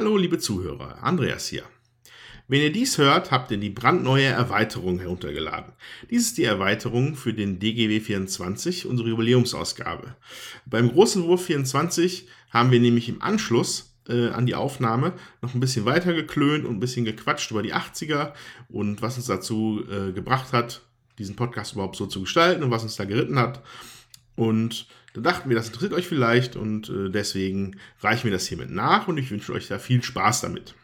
Hallo, liebe Zuhörer, Andreas hier. Wenn ihr dies hört, habt ihr die brandneue Erweiterung heruntergeladen. Dies ist die Erweiterung für den DGW 24, unsere Jubiläumsausgabe. Beim großen Wurf 24 haben wir nämlich im Anschluss äh, an die Aufnahme noch ein bisschen weiter geklönt und ein bisschen gequatscht über die 80er und was uns dazu äh, gebracht hat, diesen Podcast überhaupt so zu gestalten und was uns da geritten hat. Und da dachten wir, das interessiert euch vielleicht und äh, deswegen reichen wir das hiermit nach und ich wünsche euch da viel Spaß damit.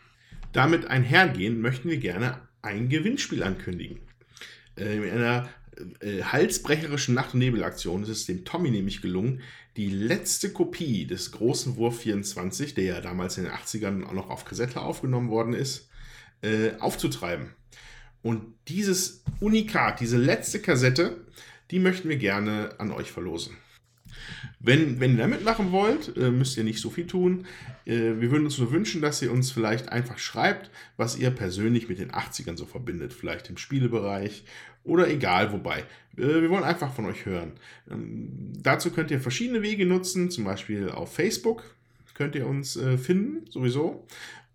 Damit einhergehend möchten wir gerne ein Gewinnspiel ankündigen. Äh, in einer äh, halsbrecherischen Nacht- und Nebelaktion ist es dem Tommy nämlich gelungen, die letzte Kopie des großen Wurf 24, der ja damals in den 80ern auch noch auf Kassette aufgenommen worden ist, äh, aufzutreiben. Und dieses Unikat, diese letzte Kassette, die möchten wir gerne an euch verlosen. Wenn, wenn ihr da mitmachen wollt, äh, müsst ihr nicht so viel tun. Äh, wir würden uns nur wünschen, dass ihr uns vielleicht einfach schreibt, was ihr persönlich mit den 80ern so verbindet. Vielleicht im Spielebereich oder egal wobei. Äh, wir wollen einfach von euch hören. Ähm, dazu könnt ihr verschiedene Wege nutzen, zum Beispiel auf Facebook könnt ihr uns finden, sowieso.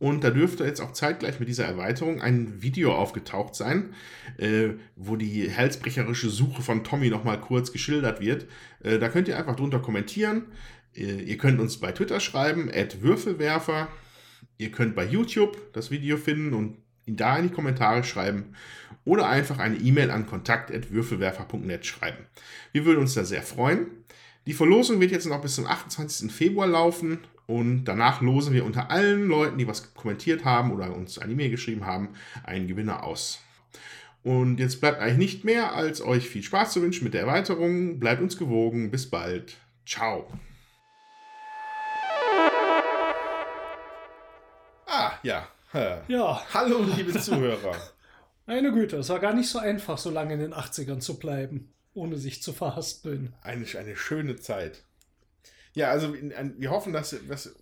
Und da dürfte jetzt auch zeitgleich mit dieser Erweiterung ein Video aufgetaucht sein, äh, wo die halsbrecherische Suche von Tommy nochmal kurz geschildert wird. Äh, da könnt ihr einfach drunter kommentieren. Äh, ihr könnt uns bei Twitter schreiben, Würfelwerfer. Ihr könnt bei YouTube das Video finden und ihn da in die Kommentare schreiben oder einfach eine E-Mail an kontakt.würfelwerfer.net schreiben. Wir würden uns da sehr freuen. Die Verlosung wird jetzt noch bis zum 28. Februar laufen und danach losen wir unter allen Leuten, die was kommentiert haben oder uns eine E-Mail geschrieben haben, einen Gewinner aus. Und jetzt bleibt eigentlich nicht mehr, als euch viel Spaß zu wünschen mit der Erweiterung. Bleibt uns gewogen. Bis bald. Ciao. Ah, ja. Ja. Hallo, liebe Zuhörer. Meine Güte, es war gar nicht so einfach, so lange in den 80ern zu bleiben, ohne sich zu verhaspeln. Eine, eine schöne Zeit. Ja, also wir hoffen, dass, dass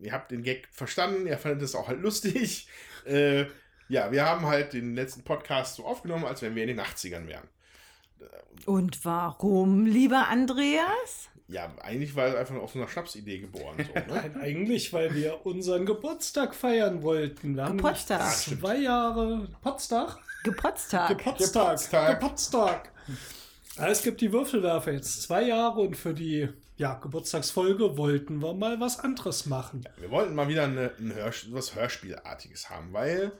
ihr habt den Gag verstanden, ihr fandet es auch halt lustig. Äh, ja, wir haben halt den letzten Podcast so aufgenommen, als wenn wir in den 80ern wären. Und warum, lieber Andreas? Ja, eigentlich war es einfach nur auf so einer Schnapsidee geboren. So, ne? Nein, eigentlich, weil wir unseren Geburtstag feiern wollten. Wir Geburtstag. zwei Jahre Potztag. Geburtstag. Geburtstag. Geburtstag. Geburtstag. Ja, es gibt die Würfelwerfer jetzt zwei Jahre und für die ja, Geburtstagsfolge wollten wir mal was anderes machen. Ja, wir wollten mal wieder eine, ein Hörs was Hörspielartiges haben, weil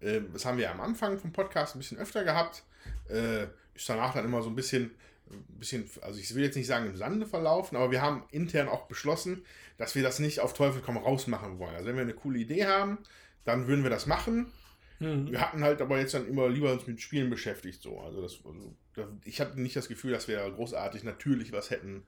äh, das haben wir ja am Anfang vom Podcast ein bisschen öfter gehabt. Äh, ist danach dann immer so ein bisschen, ein bisschen, also ich will jetzt nicht sagen im Sande verlaufen, aber wir haben intern auch beschlossen, dass wir das nicht auf Teufel komm raus machen wollen. Also wenn wir eine coole Idee haben, dann würden wir das machen. Mhm. Wir hatten halt aber jetzt dann immer lieber uns mit Spielen beschäftigt. So. Also das, also, ich hatte nicht das Gefühl, dass wir großartig natürlich was hätten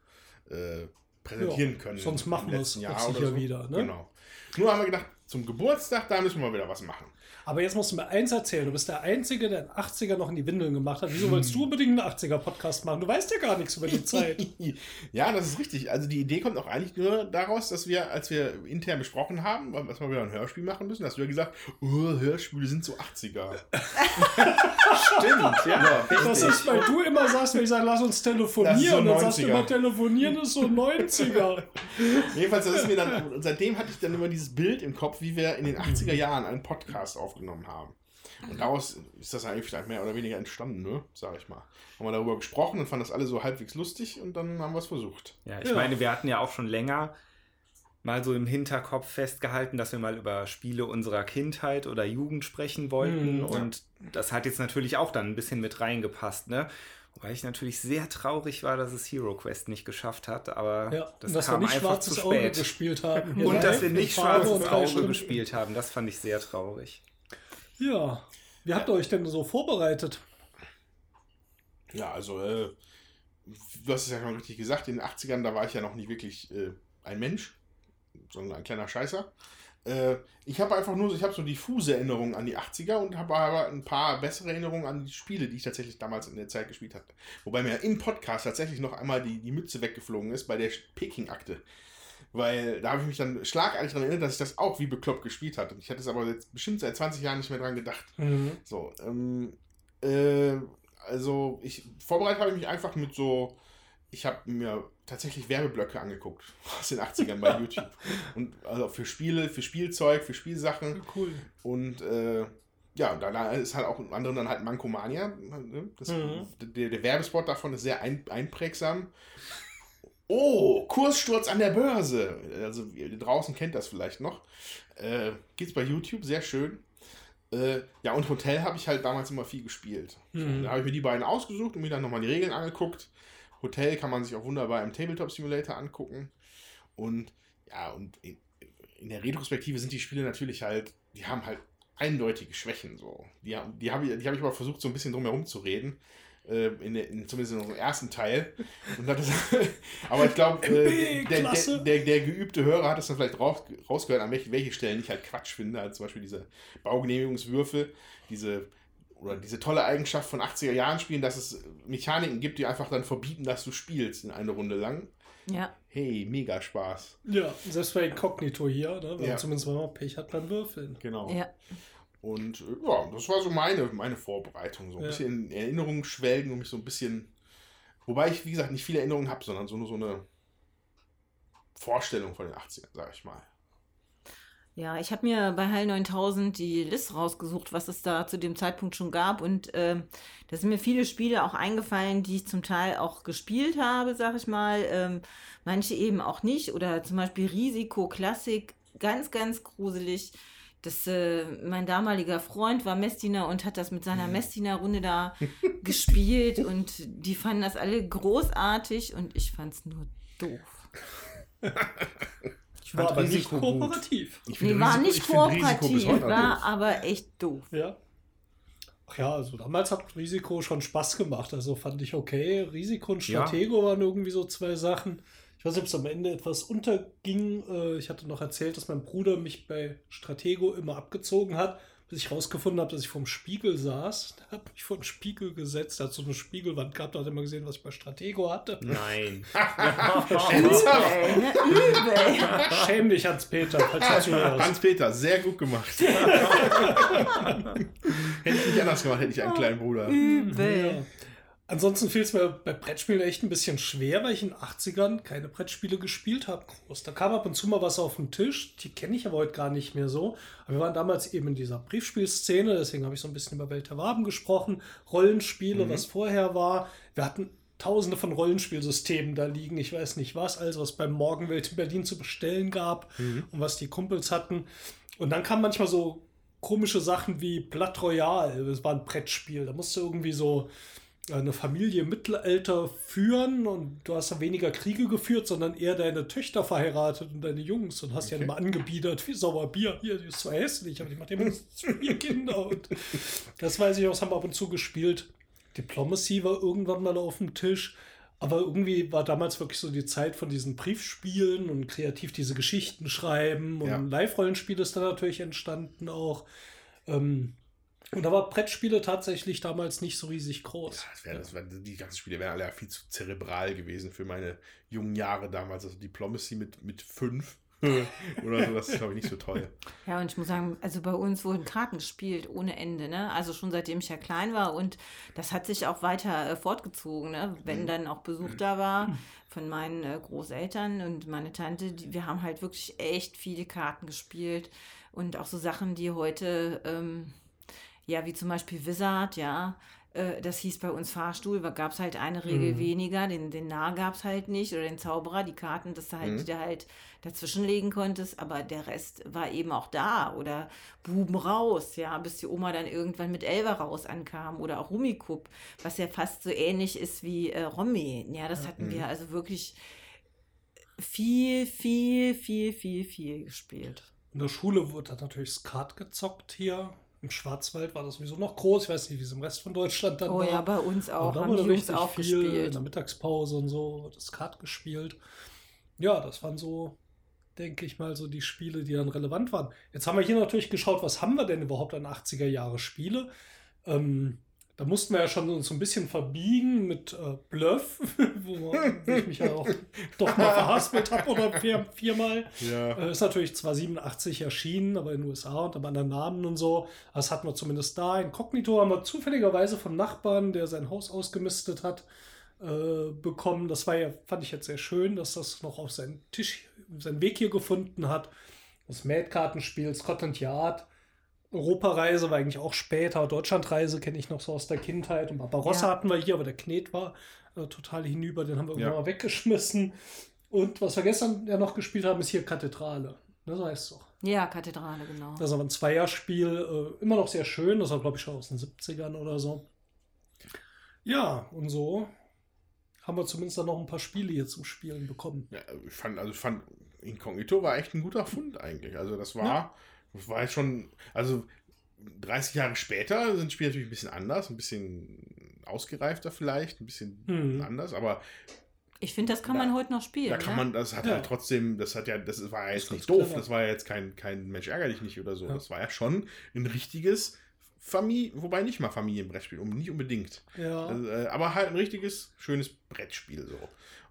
äh, präsentieren ja, können. Sonst machen wir es sicher so. wieder. Ne? Genau. Nur haben wir gedacht, zum Geburtstag, da müssen wir wieder was machen. Aber jetzt musst du mir eins erzählen. Du bist der Einzige, der in 80er noch in die Windeln gemacht hat. Wieso wolltest du unbedingt einen 80er-Podcast machen? Du weißt ja gar nichts über die Zeit. ja, das ist richtig. Also die Idee kommt auch eigentlich nur daraus, dass wir, als wir intern besprochen haben, dass wir wieder ein Hörspiel machen müssen, hast du ja gesagt, oh, Hörspiele sind so 80er. Stimmt, ja. Das ist, weil du immer sagst, wenn ich sage, lass uns telefonieren. So dann sagst du immer, telefonieren ist so 90er. Jedenfalls, das ist mir dann, seitdem hatte ich dann immer dieses Bild im Kopf, wie wir in den 80er Jahren einen Podcast aufnehmen aufgenommen haben. Und daraus ist das eigentlich vielleicht mehr oder weniger entstanden, ne? Sag ich mal. Haben wir darüber gesprochen und fanden das alle so halbwegs lustig und dann haben wir es versucht. Ja, ich ja. meine, wir hatten ja auch schon länger mal so im Hinterkopf festgehalten, dass wir mal über Spiele unserer Kindheit oder Jugend sprechen wollten. Mhm, und das hat jetzt natürlich auch dann ein bisschen mit reingepasst, ne? Wobei ich natürlich sehr traurig war, dass es Hero Quest nicht geschafft hat, aber ja, das dass kam wir nicht einfach schwarzes zu Auge spät. gespielt haben. und dass wir nicht schwarzes Auge gespielt haben, das fand ich sehr traurig. Ja, wie habt ihr euch denn so vorbereitet? Ja, also, äh, du hast es ja schon richtig gesagt, in den 80ern, da war ich ja noch nicht wirklich äh, ein Mensch, sondern ein kleiner Scheißer. Äh, ich habe einfach nur ich habe so diffuse Erinnerungen an die 80er und habe aber ein paar bessere Erinnerungen an die Spiele, die ich tatsächlich damals in der Zeit gespielt hatte. Wobei mir im Podcast tatsächlich noch einmal die, die Mütze weggeflogen ist bei der Peking-Akte. Weil da habe ich mich dann schlagartig daran erinnert, dass ich das auch wie bekloppt gespielt hatte. Ich hatte es aber jetzt bestimmt seit 20 Jahren nicht mehr dran gedacht. Mhm. So, ähm, äh, also ich vorbereitet habe ich mich einfach mit so ich habe mir tatsächlich Werbeblöcke angeguckt aus den 80ern bei YouTube. Und also für Spiele, für Spielzeug, für Spielsachen. Cool. Und äh, ja, da, ist halt auch unter anderem dann halt Mankomania. ne? Das, Mhm. der, der Werbespot davon ist sehr ein, einprägsam. Oh, Kurssturz an der Börse. Also ihr draußen kennt das vielleicht noch. Äh, gibt's bei YouTube, sehr schön. Äh, ja, und Hotel habe ich halt damals immer viel gespielt. Mhm. Da habe ich mir die beiden ausgesucht und mir dann nochmal die Regeln angeguckt. Hotel kann man sich auch wunderbar im Tabletop Simulator angucken. Und ja, und in, in der Retrospektive sind die Spiele natürlich halt, die haben halt eindeutige Schwächen so. Die, die habe ich, die hab ich aber versucht, so ein bisschen drum herum zu reden. Äh, in in, zumindest in unserem ersten Teil. Und das, aber ich glaube, äh, der, der, der, der geübte Hörer hat das dann vielleicht raus, rausgehört, an welche, welche Stellen ich halt Quatsch finde. Also zum Beispiel diese Baugenehmigungswürfel, diese oder diese tolle Eigenschaft von 80er Jahren Spielen, dass es Mechaniken gibt, die einfach dann verbieten, dass du spielst in eine Runde lang. Ja. Hey, mega Spaß. Ja, selbst bei Inkognito hier, ne? wenn Ja. man zumindest wenn man Pech hat beim Würfeln. Genau. Ja. Und äh, ja, das war so meine, meine Vorbereitung. So ein Ja. bisschen in Erinnerungen schwelgen und mich so ein bisschen. Wobei ich, wie gesagt, nicht viele Erinnerungen habe, sondern so nur so eine Vorstellung von den 80ern, sag ich mal. Ja, ich habe mir bei Hall 9000 die Liste rausgesucht, was es da zu dem Zeitpunkt schon gab. Und ähm, da sind mir viele Spiele auch eingefallen, die ich zum Teil auch gespielt habe, sag ich mal. Ähm, manche eben auch nicht. Oder zum Beispiel Risiko Klassik, ganz, ganz gruselig. Das, äh, mein damaliger Freund war Messdiener und hat das mit seiner Messdiener-Runde da gespielt. Und die fanden das alle großartig und ich fand es nur doof. Ich war aber nicht Risiko kooperativ. Ich Nee, war Risiko- nicht kooperativ, war aber echt doof. Ja. Ach ja, also damals hat Risiko schon Spaß gemacht. Also fand ich okay. Risiko und Ja. Stratego waren irgendwie so zwei Sachen. Ich weiß nicht, ob es am Ende etwas unterging. Äh, Ich hatte noch erzählt, dass mein Bruder mich bei Stratego immer abgezogen hat, bis ich rausgefunden habe, dass ich vorm Spiegel saß. Der hat mich vor den Spiegel gesetzt, der hat so eine Spiegelwand gehabt, da hat er immer gesehen, was ich bei Stratego hatte. Nein. Schäm dich, Hans-Peter, falls du zuhörst. Hans-Peter, sehr gut gemacht. hätte ich nicht anders gemacht, hätte ich einen kleinen Bruder. Übel. Ja. Ansonsten fiel es mir bei Brettspielen echt ein bisschen schwer, weil ich in den 80ern keine Brettspiele gespielt habe. Groß. Da kam ab und zu mal was auf den Tisch. Die kenne ich aber heute gar nicht mehr so. Aber wir waren damals eben in dieser Briefspielszene, deswegen habe ich so ein bisschen über Welt der Waben gesprochen. Rollenspiele, was vorher war. Wir hatten tausende von Rollenspielsystemen da liegen. Ich weiß nicht was, also was beim Morgenwelt in Berlin zu bestellen gab und was die Kumpels hatten. Und dann kamen manchmal so komische Sachen wie Blood Royale. Das war ein Brettspiel. Da musste irgendwie so eine Familie im Mittelalter führen und du hast da weniger Kriege geführt, sondern eher deine Töchter verheiratet und deine Jungs und hast Okay. ja immer angebiedert wie sauer Bier. Hier, die ist zwar hässlich, aber die macht immer vier Kinder. Und das weiß ich auch, das haben wir ab und zu gespielt. Diplomacy war irgendwann mal auf dem Tisch. Aber irgendwie war damals wirklich so die Zeit von diesen Briefspielen und kreativ diese Geschichten schreiben. Und Ja. Live-Rollenspiel ist dann natürlich entstanden auch. Ähm, und da war Brettspiele tatsächlich damals nicht so riesig groß. Ja, das wär, das wär, die ganzen Spiele wären alle viel zu zerebral gewesen für meine jungen Jahre damals. Also Diplomacy mit, mit fünf oder so, das ist, glaube ich, nicht so toll. Ja, und ich muss sagen, also bei uns wurden Karten gespielt ohne Ende, ne? Also schon seitdem ich ja klein war und das hat sich auch weiter äh, fortgezogen, ne? Wenn dann auch Besuch da war von meinen äh, Großeltern und meine Tante, die, wir haben halt wirklich echt viele Karten gespielt und auch so Sachen, die heute, ähm, ja, wie zum Beispiel Wizard, ja, äh, das hieß bei uns Fahrstuhl, da gab es halt eine Regel weniger, den, den Narr gab es halt nicht oder den Zauberer, die Karten, dass du halt, die du halt dazwischen legen konntest, aber der Rest war eben auch da oder Buben raus, ja, bis die Oma dann irgendwann mit Elver raus ankam oder auch Rummikub, was ja fast so ähnlich ist wie äh, Romme, ja, das hatten wir also wirklich viel, viel, viel, viel, viel gespielt. In der Schule wurde dann natürlich Skat gezockt hier. Im Schwarzwald war das sowieso noch groß. Ich weiß nicht, wie es im Rest von Deutschland dann Oh war. ja, bei uns auch, da haben wurde die Jungs auch viel in gespielt. der Mittagspause und so wurde Skat gespielt. Ja, das waren so, denke ich mal, so die Spiele, die dann relevant waren. Jetzt haben wir hier natürlich geschaut, was haben wir denn überhaupt an 80er Jahre Spiele? Ähm, da mussten wir ja schon uns so ein bisschen verbiegen mit äh, Bluff, wo, man- wo ich mich ja auch doch mal verhaspelt habe oder vier, viermal. Ja. Äh, ist natürlich zwar 87 erschienen, aber in den USA unter anderen Namen und so. Das hatten wir zumindest da. Inkognito haben wir zufälligerweise vom Nachbarn, der sein Haus ausgemistet hat, äh, bekommen. Das war ja, fand ich jetzt sehr schön, dass das noch auf seinen Tisch, seinen Weg hier gefunden hat. Das Mad-Kartenspiel, Scotland Yard, Europareise war eigentlich auch später. Deutschlandreise kenne ich noch so aus der Kindheit. Und Barbarossa Ja. hatten wir hier, aber der Knet war äh, total hinüber. Den haben wir Ja. irgendwann mal weggeschmissen. Und was wir gestern ja noch gespielt haben, ist hier Kathedrale. Ne, so heißt es auch. Ja, Kathedrale, genau. Das ist aber ein Zweierspiel. Äh, immer noch sehr schön. Das war, glaube ich, schon aus den 70ern oder so. Ja, und so haben wir zumindest dann noch ein paar Spiele hier zum Spielen bekommen. Ja, ich fand, also ich fand, Incognito war echt ein guter Fund eigentlich. Also das war, Ja. Das war jetzt schon, also 30 Jahre später sind Spiele natürlich ein bisschen anders, ein bisschen ausgereifter vielleicht, ein bisschen Mhm. anders, aber Ich finde, das kann Da- man heute noch spielen. da kann ne? man, das hat Ja. halt trotzdem, das hat ja, das war ja jetzt nicht doof, clever. das war ja jetzt kein, kein Mensch ärger dich nicht oder so. Ja. Das war ja schon ein richtiges Familie, wobei nicht mal Familienbrettspiel, um, nicht unbedingt. Ja. Also, äh, aber halt ein richtiges, schönes Brettspiel so.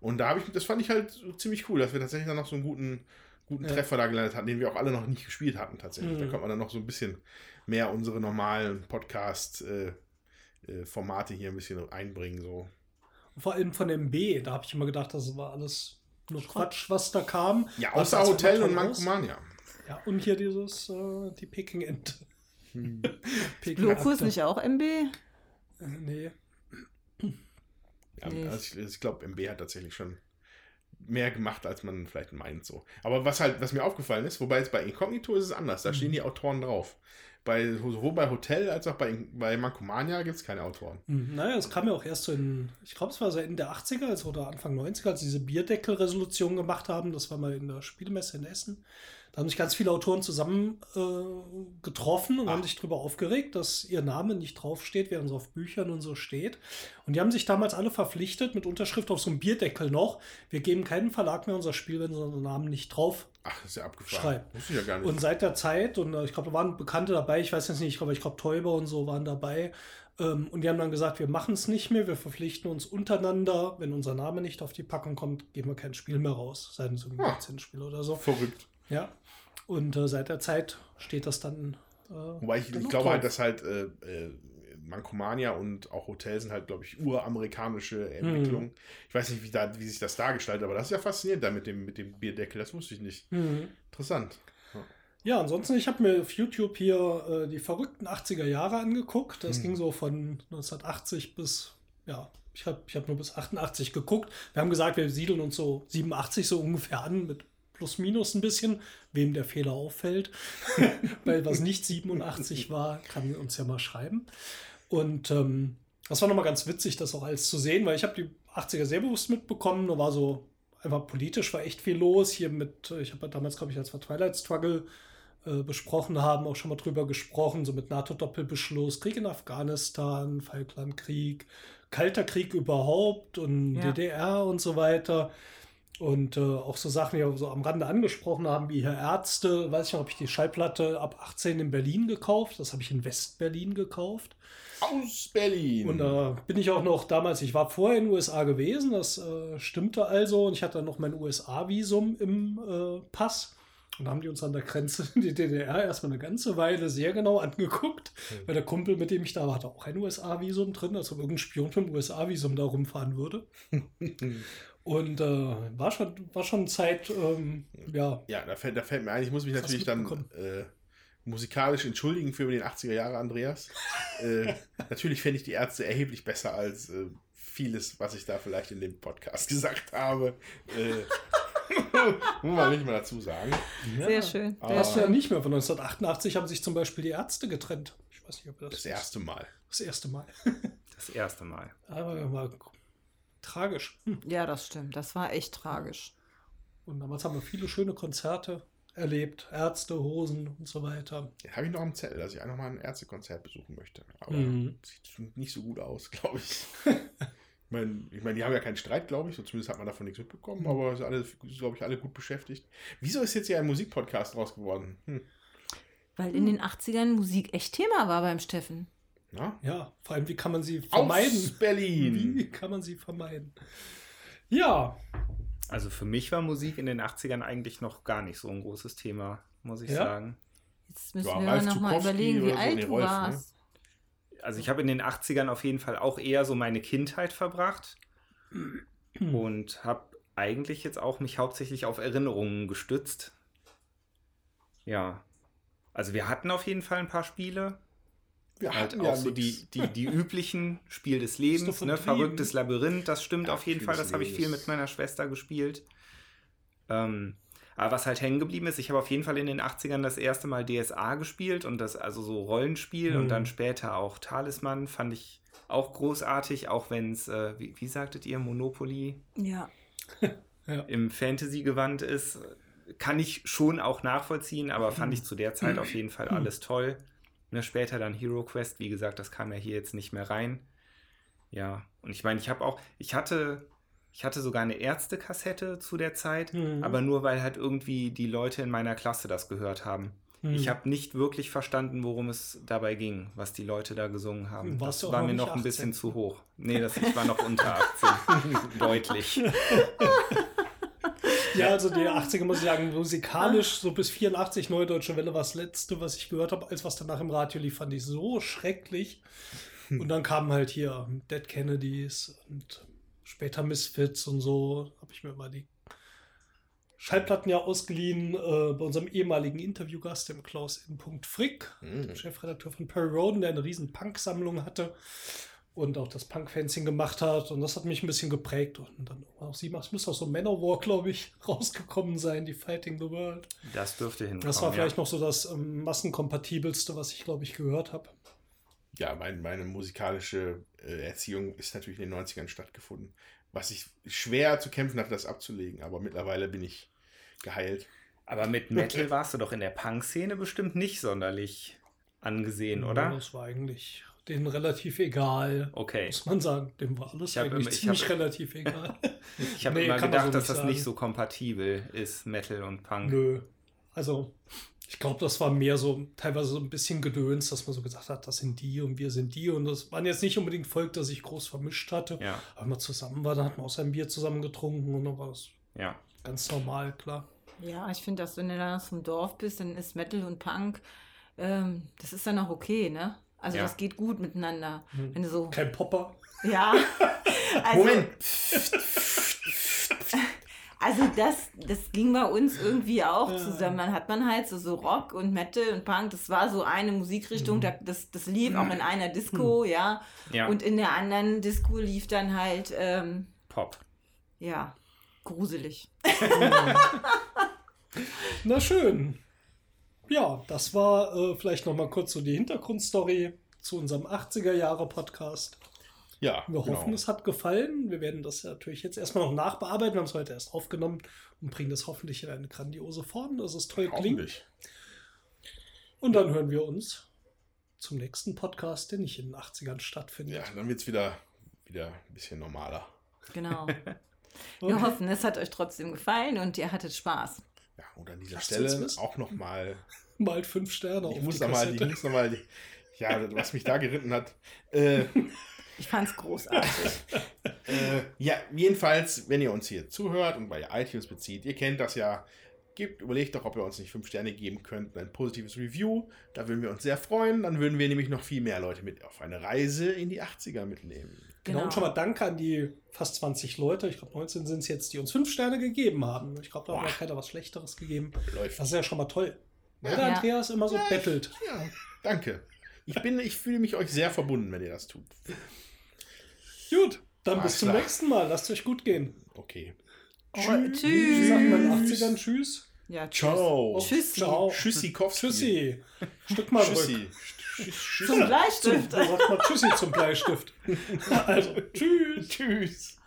Und da habe ich, das fand ich halt so ziemlich cool, dass wir tatsächlich dann noch so einen guten, guten Ja. Treffer da gelandet hatten, den wir auch alle noch nicht gespielt hatten tatsächlich. Da Mhm. konnte man dann noch so ein bisschen mehr unsere normalen Podcast-Formate hier ein bisschen einbringen. So. Vor allem von MB, da habe ich immer gedacht, das war alles nur. Quatsch, was da kam. Ja, außer zwar Hotel und aus. Mankomania. Ja, und hier dieses, äh, die Peking-Ente. Ente. nicht auch MB? Äh, nee. Ja, Nee. also ich, ich glaube, MB hat tatsächlich schon mehr gemacht, als man vielleicht meint. So. Aber was halt, was mir aufgefallen ist, wobei jetzt bei Incognito ist es anders, da Mhm. stehen die Autoren drauf. Bei, sowohl bei Hotel als auch bei, bei Mankomania gibt es keine Autoren. Hm, Naja, es kam ja auch erst so in, ich glaube, es war so Ende der 80er als, oder Anfang 90er, als sie diese Bierdeckel-Resolution gemacht haben. Das war mal in der Spielemesse in Essen. Da haben sich ganz viele Autoren zusammen äh, getroffen und Ah. haben sich darüber aufgeregt, dass ihr Name nicht draufsteht, während es auf Büchern und so steht. Und die haben sich damals alle verpflichtet, mit Unterschrift auf so einem Bierdeckel noch, wir geben keinen Verlag mehr unser Spiel, wenn sie unseren Namen nicht drauf Ach, ist ja abgefahren. Wusste ich ja gar nicht. Und seit der Zeit, und äh, ich glaube, da waren Bekannte dabei, ich weiß jetzt nicht, ich glaube, ich glaube, Täuber und so waren dabei. Ähm, und die haben dann gesagt, wir machen es nicht mehr, wir verpflichten uns untereinander, wenn unser Name nicht auf die Packung kommt, geben wir kein Spiel mehr raus, sei so ein Ah. Lizenzspiel oder so. Verrückt. Ja. Und äh, seit der Zeit steht das dann. Äh, Wobei ich, dann ich glaube drauf. halt, dass halt äh, äh, Mankomania und auch Hotel sind halt, glaube ich, uramerikanische Entwicklungen. Ich weiß nicht, wie, da, wie sich das dargestaltet, aber das ist ja faszinierend da mit dem, mit dem Bierdeckel. Das wusste ich nicht. Mhm. Interessant. Ja, ansonsten, ich habe mir auf YouTube hier äh, die verrückten 80er Jahre angeguckt. Das Hm. ging so von 1980 bis, ja, ich habe ich hab nur bis 88 geguckt. Wir haben gesagt, wir siedeln uns so 87 so ungefähr an mit plus minus ein bisschen, wem der Fehler auffällt. Weil was nicht 87 war, kann uns ja mal schreiben. Und ähm, das war nochmal ganz witzig, das auch alles zu sehen, weil ich habe die 80er sehr bewusst mitbekommen. Da war so, einfach politisch war echt viel los. Hier mit, ich habe damals, glaube ich, als wir Twilight Struggle äh, besprochen haben, auch schon mal drüber gesprochen, so mit NATO-Doppelbeschluss, Krieg in Afghanistan, Falklandkrieg, Kalter Krieg überhaupt und Ja. DDR und so weiter. Und äh, auch so Sachen, die wir so am Rande angesprochen haben, wie hier Ärzte. Weiß ich noch, habe ich die Schallplatte ab 18 in Berlin gekauft. Das habe ich in West-Berlin gekauft. Aus Berlin. Und da bin ich auch noch damals, ich war vorher in den USA gewesen, das äh, stimmte also. Und ich hatte dann noch mein USA-Visum im äh, Pass. Und da haben die uns an der Grenze in die DDR erstmal eine ganze Weile sehr genau angeguckt. Weil der Kumpel, mit dem ich da war, hatte auch ein USA-Visum drin, als ob irgendein Spion dem USA-Visum da rumfahren würde. Und äh, war, schon, war schon Zeit, ähm, ja, ja, da fällt, da fällt mir ein, ich muss mich natürlich dann äh, musikalisch entschuldigen für den 80er Jahre, Andreas. äh, natürlich fände ich die Ärzte erheblich besser als äh, vieles, was ich da vielleicht in dem Podcast gesagt habe. Äh, muss man nicht mal dazu sagen. Sehr schön. Sehr Das ja schön. nicht mehr. Von 1988 haben sich zum Beispiel die Ärzte getrennt. Ich weiß nicht, ob ihr das Das erste Mal. Das erste Mal. Das erste Mal. Aber war tragisch. Hm. Ja, das stimmt. Das war echt tragisch. Und damals haben wir viele schöne Konzerte erlebt. Ärzte, Hosen und so weiter. Den habe ich noch am Zettel, dass ich auch noch mal ein Ärztekonzert besuchen möchte. Aber Mhm. sieht nicht so gut aus, glaube ich. ich meine, ich mein, die haben ja keinen Streit, glaube ich. So zumindest hat man davon nichts mitbekommen. Mhm. Aber sind alle, glaube ich, alle gut beschäftigt. Wieso ist jetzt hier ein Musikpodcast raus geworden? Hm. Weil in den 80ern Musik echt Thema war beim Steffen. Na? Ja, vor allem, wie kann man sie Aus vermeiden? Berlin. Wie kann man sie vermeiden? Ja, Also für mich war Musik in den 80ern eigentlich noch gar nicht so ein großes Thema, muss ich Ja? sagen. Jetzt müssen Ja, wir Ralf noch mal Zukowski überlegen, wie oder so. alt Nee, du Rolf, ne? warst. Also ich habe in den 80ern auf jeden Fall auch eher so meine Kindheit verbracht. und habe eigentlich jetzt auch mich hauptsächlich auf Erinnerungen gestützt. Ja. Also wir hatten auf jeden Fall ein paar Spiele. Wir Halt hatten auch ja so nix. die, die, die üblichen Spiel des Lebens, ne? Verrücktes Labyrinth, das stimmt Ja, auf jeden Fall, das habe ich viel mit meiner Schwester gespielt. Ähm, aber was halt hängen geblieben ist, ich habe auf jeden Fall in den 80ern das erste Mal DSA gespielt und das also so Rollenspiel und Hm. dann später auch Talisman fand ich auch großartig, auch wenn es, äh, wie, wie sagtet ihr, Monopoly Ja. im Fantasy-Gewand ist, kann ich schon auch nachvollziehen, aber fand ich zu der Zeit auf jeden Fall alles toll. Ne, später dann Hero Quest, wie gesagt, das kam ja hier jetzt nicht mehr rein. Ja, und ich meine, ich habe auch, ich hatte, ich hatte sogar eine Ärztekassette zu der Zeit, Mhm. aber nur weil halt irgendwie die Leute in meiner Klasse das gehört haben. Hm. Ich habe nicht wirklich verstanden, worum es dabei ging, was die Leute da gesungen haben. Warst das war noch mir noch ein bisschen 18? zu hoch. Nee, das, ich war noch unter 18. Deutlich. Ja, also die 80er muss ich sagen, musikalisch so bis 84 Neue Deutsche Welle war das letzte, was ich gehört habe, als was danach im Radio lief, fand ich so schrecklich. Und dann kamen halt hier Dead Kennedys und später Misfits und so. Habe ich mir mal die Schallplatten ja ausgeliehen äh, bei unserem ehemaligen Interviewgast, dem Klaus in. Frick, Mhm. Chefredakteur von Perry Roden, der eine riesen Punk-Sammlung hatte und auch das Punk-Fanzine gemacht hat. Und das hat mich ein bisschen geprägt. Und dann auch sie es müsste auch so Manowar, glaube ich, rausgekommen sein, die Fighting the World. Das dürfte hinkommen. Das war vielleicht ja. noch so das ähm, massenkompatibelste, was ich, glaube ich, gehört habe. Ja, mein, meine musikalische äh, Erziehung ist natürlich in den 90ern stattgefunden. Was ich schwer zu kämpfen hatte, das abzulegen. Aber mittlerweile bin ich geheilt. Aber mit Metal warst du doch in der Punk-Szene bestimmt nicht sonderlich angesehen, Ja, oder? Das war eigentlich denen relativ egal. Okay. Muss man sagen, dem war alles Ich eigentlich immer- ich ziemlich hab- relativ egal. Ich habe Nee, immer gedacht, so dass das sagen. nicht so kompatibel ist, Metal und Punk. Nö. Also, ich glaube, das war mehr so teilweise so ein bisschen Gedöns, dass man so gesagt hat, das sind die und wir sind die. Und das waren jetzt nicht unbedingt Volk, das sich groß vermischt hatte. Ja, Aber wenn man zusammen war, dann hat man auch sein Bier zusammen getrunken und dann war das ja. ganz normal, klar. Ja, ich finde, dass wenn du dann vom Dorf bist, dann ist Metal und Punk, ähm, das ist dann auch okay, ne? Also Ja. das geht gut miteinander. Wenn du so, Kein Popper. ja. Also, Moment! Also das, das ging bei uns irgendwie auch zusammen. Dann hat man halt so, so Rock und Metal und Punk, das war so eine Musikrichtung, da- das, das lief auch in einer Disco, ja. Ja, Und in der anderen Disco lief dann halt, ähm, Pop. ja, gruselig. Na schön. Ja, das war äh, vielleicht noch mal kurz so die Hintergrundstory zu unserem 80er-Jahre-Podcast. Ja, Wir genau. hoffen, es hat gefallen. Wir werden das natürlich jetzt erstmal noch nachbearbeiten. Wir haben es heute erst aufgenommen und bringen das hoffentlich in eine grandiose Form, dass es toll klingt. Hoffentlich. Und dann hören wir uns zum nächsten Podcast, der nicht in den 80ern stattfindet. Ja, dann wird es wieder, wieder ein bisschen normaler. Genau. Okay. Wir hoffen, es hat euch trotzdem gefallen und ihr hattet Spaß. Und an dieser Lasst uns Stelle auch nochmal. Malt fünf Sterne Ich auf muss die nochmal, ich muss noch mal, ja, was mich da geritten hat. Äh, Ich fand's großartig. Äh, ja, jedenfalls, wenn ihr uns hier zuhört und bei iTunes bezieht, ihr kennt das ja, gebt, überlegt doch, ob ihr uns nicht fünf Sterne geben könnt, ein positives Review. Da würden wir uns sehr freuen. Dann würden wir nämlich noch viel mehr Leute mit auf eine Reise in die 80er mitnehmen. Genau. und schon mal danke an die fast 20 Leute, ich glaube 19 sind es jetzt, die uns fünf Sterne gegeben haben. Ich glaube, da hat noch keiner was Schlechteres gegeben. Läuft. Das ist ja schon mal toll. Ne, Ja. der Ja. Andreas immer so bettelt. Ja, danke. Ich bin, ich fühle mich euch sehr verbunden, wenn ihr das tut. Gut, dann Alles bis zum klar. nächsten Mal. Lasst euch gut gehen. Okay. Oh, Wie tschüss. sagt man in den 80ern Tschüss? Ja, tschüss. Ciao. Tschüssi. Ciao. Tschüssikowski. Tschüssi. Stück mal Tschüssi. zurück. Zum Bleistift. Da sagt man Tschüssi zum Bleistift. Also, tschüss. Tschüss.